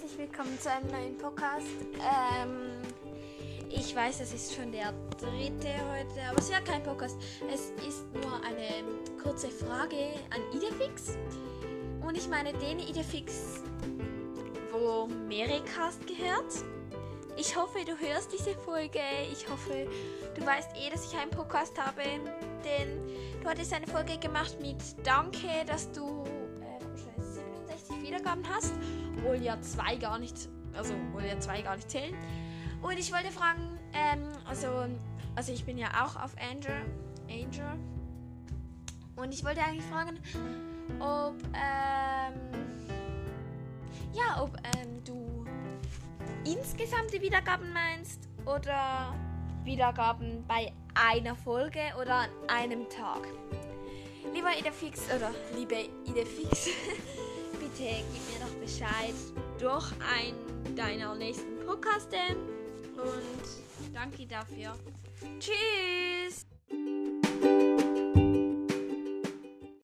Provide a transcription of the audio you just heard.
willkommen zu einem neuen Podcast. Ähm, ich weiß, es ist schon der dritte heute, aber es ist ja kein Podcast. Es ist nur eine kurze Frage an Idefix. Und ich meine den Idefix, wo Mericast gehört. Ich hoffe, du hörst diese Folge. Ich hoffe, du weißt eh, dass ich einen Podcast habe. Denn du hattest eine Folge gemacht mit Danke, dass du äh, 67 Wiedergaben hast. Obwohl ja zwei gar nicht, also obwohl ja zwei gar nicht zählen. Und ich wollte fragen, ähm, also, also ich bin ja auch auf Angel. Angel. Und ich wollte eigentlich fragen, ob, ähm, ja, ob ähm, du insgesamt die Wiedergaben meinst oder Wiedergaben bei einer Folge oder an einem Tag. Lieber Idefix oder liebe Idefix, bitte gib mir doch Bescheid durch einen deiner nächsten Podcaste und danke dafür. Tschüss!